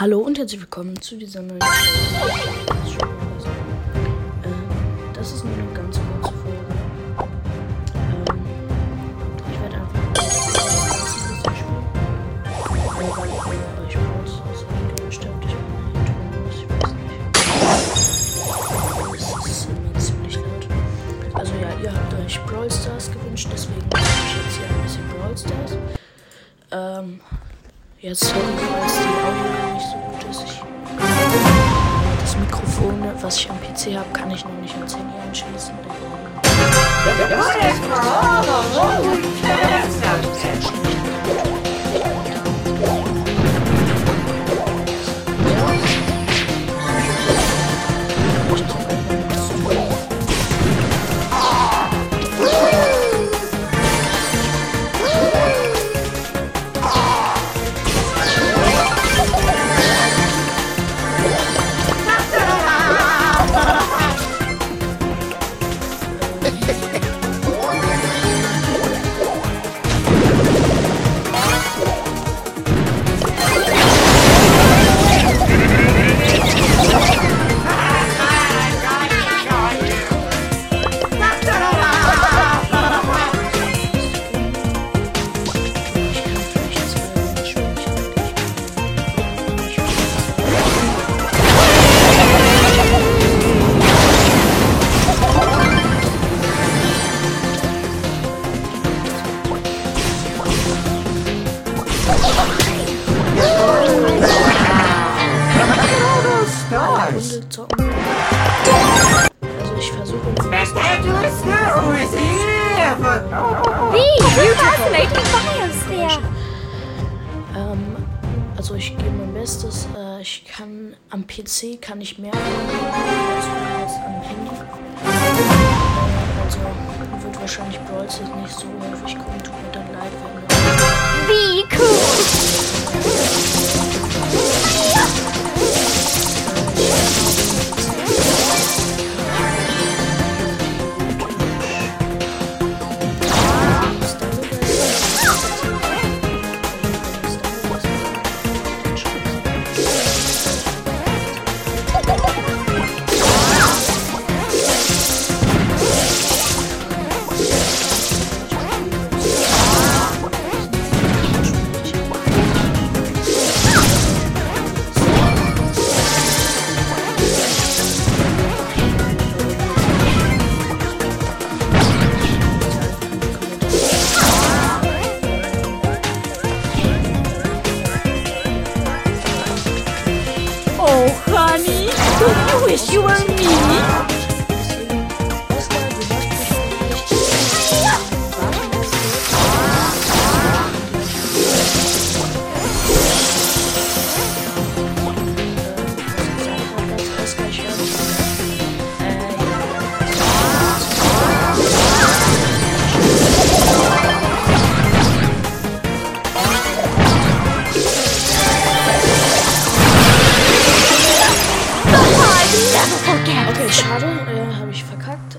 Hallo und herzlich willkommen zu dieser neuen Folge. Ähm, das ist nur eine ganz kurze Folge. Ähm, ich werde einfach ein bisschen spielen. Ich bin tun muss, ich weiß nicht. Es ist immer ziemlich laut. Also ja, ihr habt euch Brawl Stars gewünscht, deswegen mache ich jetzt hier ein bisschen Brawl Stars. Ähm, jetzt sorry, falls die Audio nicht so gut ist. Ich, das Mikrofon, was ich am PC habe, kann ich noch nicht ans Handy anschließen. Ich Runde zocken. Also ich versuche Bee, you're fascinating biosphere. Ähm, also ich gebe mein Bestes. Äh, ich kann am PC kann ich mehr als als am Handy. Also wird wahrscheinlich Brawl nicht so häufig kommen, tut mir dann leid, wenn Bee, cool. Oh, honey, don't you wish you were me? schade, äh, habe ich verkackt.